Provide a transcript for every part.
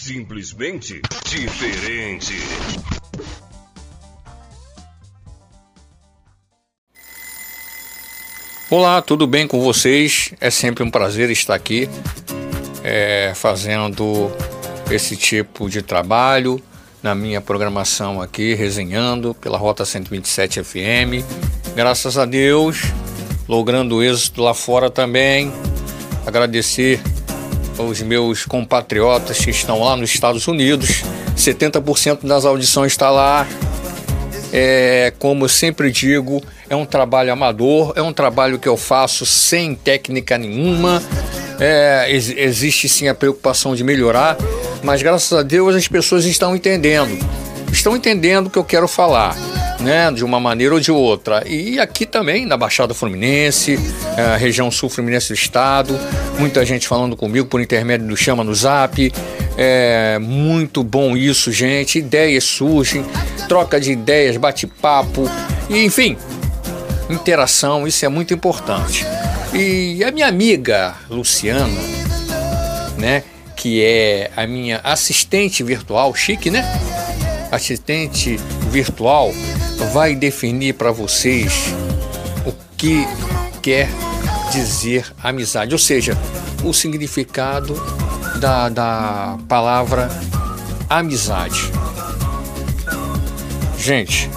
Simplesmente diferente. Olá, tudo bem com vocês? É sempre um prazer estar aqui é, fazendo esse tipo de trabalho na minha programação aqui, resenhando pela Rota 127 FM. Graças a Deus, logrando êxito lá fora também. Agradecer aos meus compatriotas que estão lá nos Estados Unidos. 70% das audições está lá. É, como eu sempre digo, é um trabalho amador, é um trabalho que eu faço sem técnica nenhuma. É, ex existe sim a preocupação de melhorar, mas graças a Deus as pessoas estão entendendo. Estão entendendo o que eu quero falar. Né, de uma maneira ou de outra. E aqui também na Baixada Fluminense, é, região sul fluminense do estado, muita gente falando comigo por intermédio do Chama no Zap. É muito bom isso, gente. Ideias surgem, troca de ideias, bate-papo, enfim, interação, isso é muito importante. E a minha amiga Luciana, né, que é a minha assistente virtual, chique, né? Assistente virtual vai definir para vocês o que quer dizer amizade, ou seja, o significado da, da palavra amizade. Gente,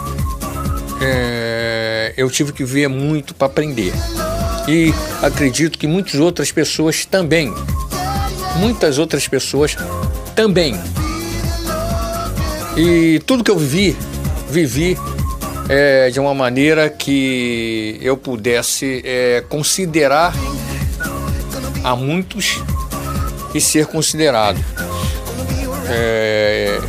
é, eu tive que ver muito para aprender. E acredito que muitas outras pessoas também. Muitas outras pessoas também. E tudo que eu vivi, vivi é, de uma maneira que eu pudesse é, considerar a muitos e ser considerado. É,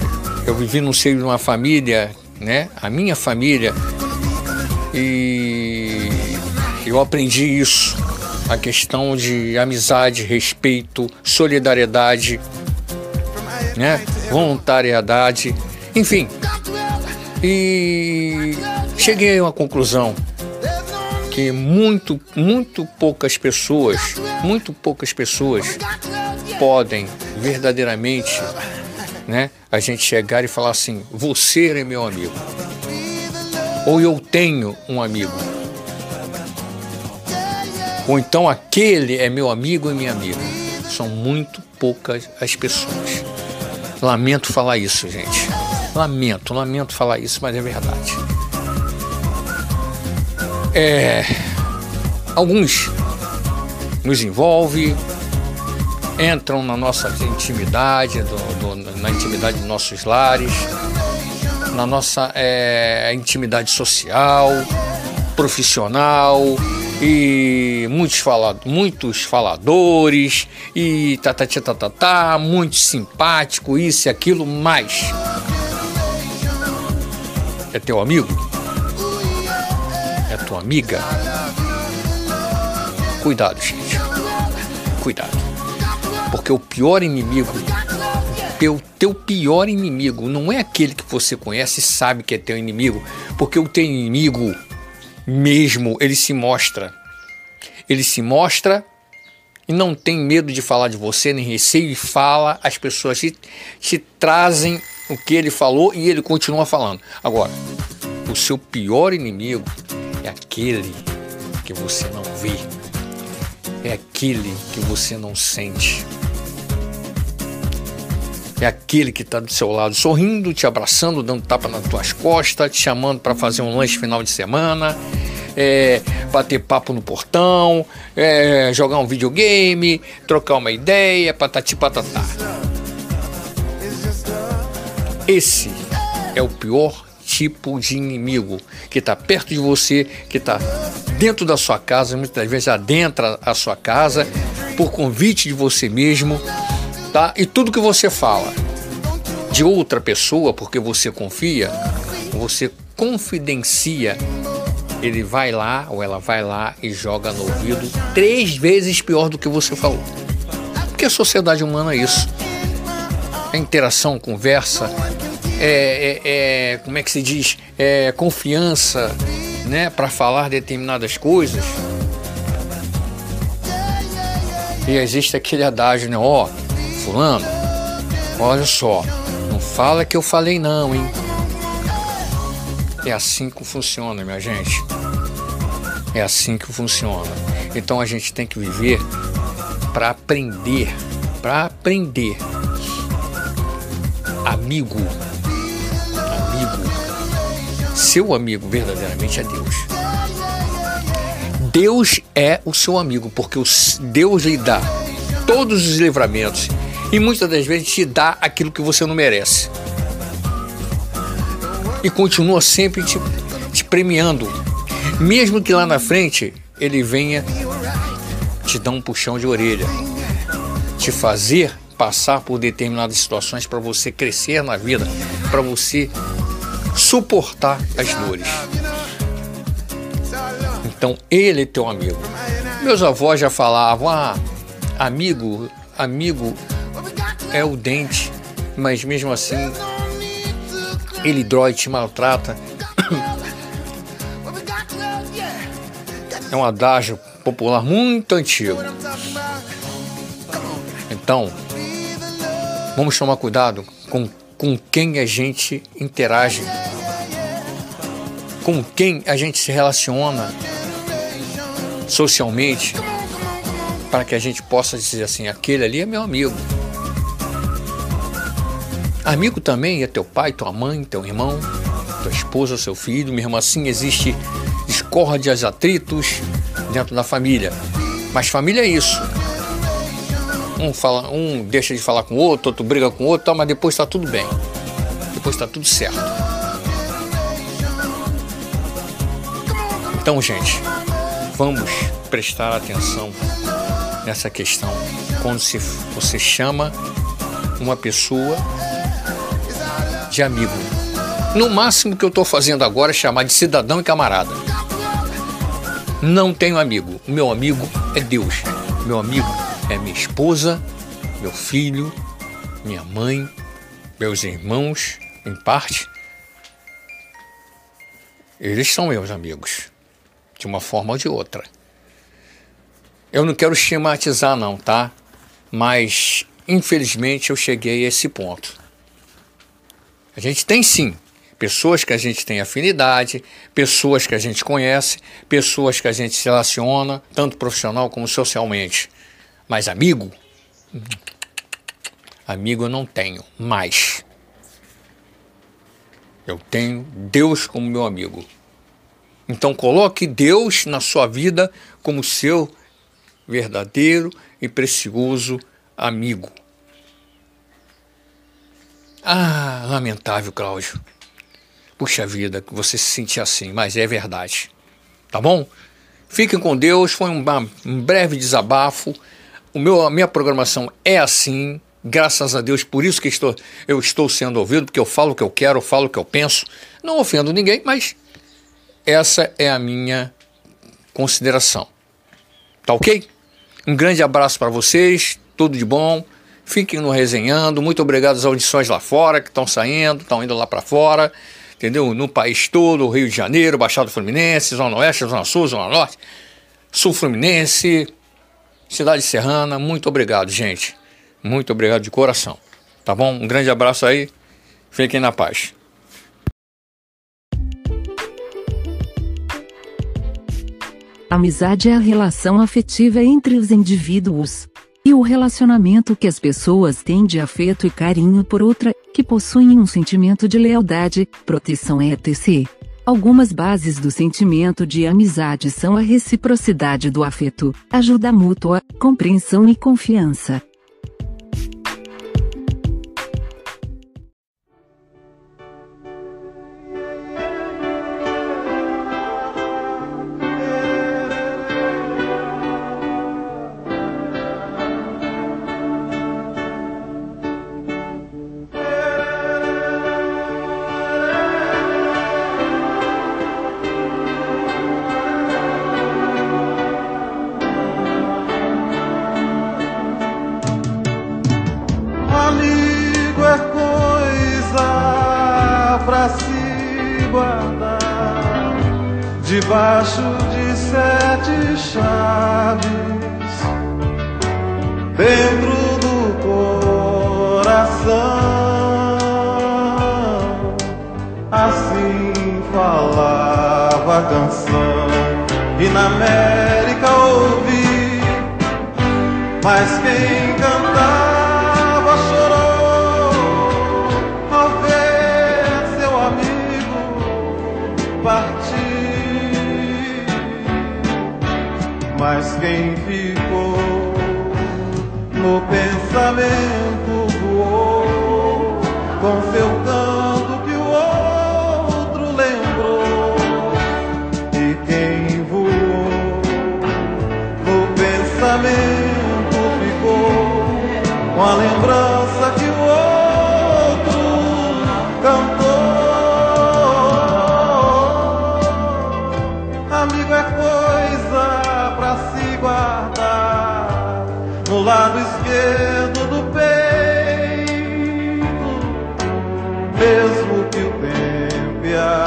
eu vivi no seio de uma família, né? A minha família e eu aprendi isso, a questão de amizade, respeito, solidariedade, né? voluntariedade, enfim. E cheguei a uma conclusão que muito, muito poucas pessoas, muito poucas pessoas podem verdadeiramente, né, a gente chegar e falar assim: você é meu amigo ou eu tenho um amigo. Ou então aquele é meu amigo e minha amiga. São muito poucas as pessoas. Lamento falar isso, gente. Lamento, lamento falar isso, mas é verdade. É, alguns nos envolve, entram na nossa intimidade, do, do, na intimidade de nossos lares, na nossa é, intimidade social, profissional e muitos, fala, muitos faladores e tá, tá, tá, tá, muito simpático, isso e aquilo, mas é teu amigo? É tua amiga? Cuidado, gente. Cuidado. Porque o pior inimigo teu, teu pior inimigo não é aquele que você conhece e sabe que é teu inimigo, porque o teu inimigo mesmo, ele se mostra. Ele se mostra e não tem medo de falar de você, nem receio e fala, as pessoas te, te trazem o que ele falou e ele continua falando. Agora, o seu pior inimigo é aquele que você não vê, é aquele que você não sente é aquele que está do seu lado sorrindo, te abraçando, dando tapa nas tuas costas, te chamando para fazer um lanche final de semana, é, bater papo no portão, é, jogar um videogame, trocar uma ideia, patati patatá. Esse é o pior tipo de inimigo que está perto de você, que está dentro da sua casa, muitas vezes adentra a sua casa, por convite de você mesmo tá? E tudo que você fala de outra pessoa, porque você confia, você confidencia, ele vai lá ou ela vai lá e joga no ouvido três vezes pior do que você falou. Porque a sociedade humana é isso. Interação, conversa, é, é, é como é que se diz? É confiança, né, para falar determinadas coisas. E existe aquele adágio, né? Ó, oh, fulano, Olha só, não fala que eu falei não, hein? É assim que funciona, minha gente. É assim que funciona. Então a gente tem que viver para aprender, para aprender. Amigo, amigo, seu amigo verdadeiramente é Deus. Deus é o seu amigo, porque Deus lhe dá todos os livramentos e muitas das vezes te dá aquilo que você não merece. E continua sempre te, te premiando, mesmo que lá na frente ele venha te dar um puxão de orelha, te fazer passar por determinadas situações para você crescer na vida, para você suportar as dores. Então ele é teu amigo. Meus avós já falavam, ah, amigo, amigo é o dente, mas mesmo assim ele dói, te maltrata. É um adágio popular muito antigo. Então, vamos tomar cuidado com, com quem a gente interage, com quem a gente se relaciona socialmente, para que a gente possa dizer assim: aquele ali é meu amigo. Amigo também é teu pai, tua mãe, teu irmão, tua esposa, seu filho. Mesmo assim, existe discórdias, atritos, dentro da família. Mas família é isso. Um, fala, um deixa de falar com o outro, outro briga com o outro, mas depois está tudo bem. Depois está tudo certo. Então, gente, vamos prestar atenção nessa questão. Quando se, você chama uma pessoa de amigo. No máximo que eu estou fazendo agora é chamar de cidadão e camarada. Não tenho amigo. Meu amigo é Deus. Meu amigo é minha esposa, meu filho, minha mãe, meus irmãos, em parte. Eles são meus amigos, de uma forma ou de outra. Eu não quero esquematizar, não, tá? Mas, infelizmente, eu cheguei a esse ponto. A gente tem sim pessoas que a gente tem afinidade, pessoas que a gente conhece, pessoas que a gente se relaciona, tanto profissional como socialmente. Mas amigo? Amigo eu não tenho mais. Eu tenho Deus como meu amigo. Então coloque Deus na sua vida como seu verdadeiro e precioso amigo. Ah, lamentável, Cláudio. Puxa vida, que você se sentir assim, mas é verdade. Tá bom? Fiquem com Deus, foi um, um breve desabafo. O meu, a minha programação é assim, graças a Deus, por isso que estou, eu estou sendo ouvido, porque eu falo o que eu quero, eu falo o que eu penso. Não ofendo ninguém, mas essa é a minha consideração. Tá ok? Um grande abraço para vocês, tudo de bom. Fiquem no resenhando. Muito obrigado às audições lá fora que estão saindo, estão indo lá para fora entendeu? No país todo, Rio de Janeiro, Baixada Fluminense, Zona Oeste, Zona Sul, Zona Norte, Sul Fluminense, Cidade Serrana. Muito obrigado, gente. Muito obrigado de coração. Tá bom? Um grande abraço aí. Fiquem na paz. Amizade é a relação afetiva entre os indivíduos e o relacionamento que as pessoas têm de afeto e carinho por outra, que possuem um sentimento de lealdade, proteção etc. Algumas bases do sentimento de amizade são a reciprocidade do afeto, ajuda mútua, compreensão e confiança. Debaixo de sete chaves, dentro do coração. Assim falava a canção, e na América ouvi, mas quem cantava quem ficou no pensamento voou com seu canto que o outro lembrou. E quem voou no pensamento ficou com a lembrança que o tempo e a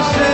세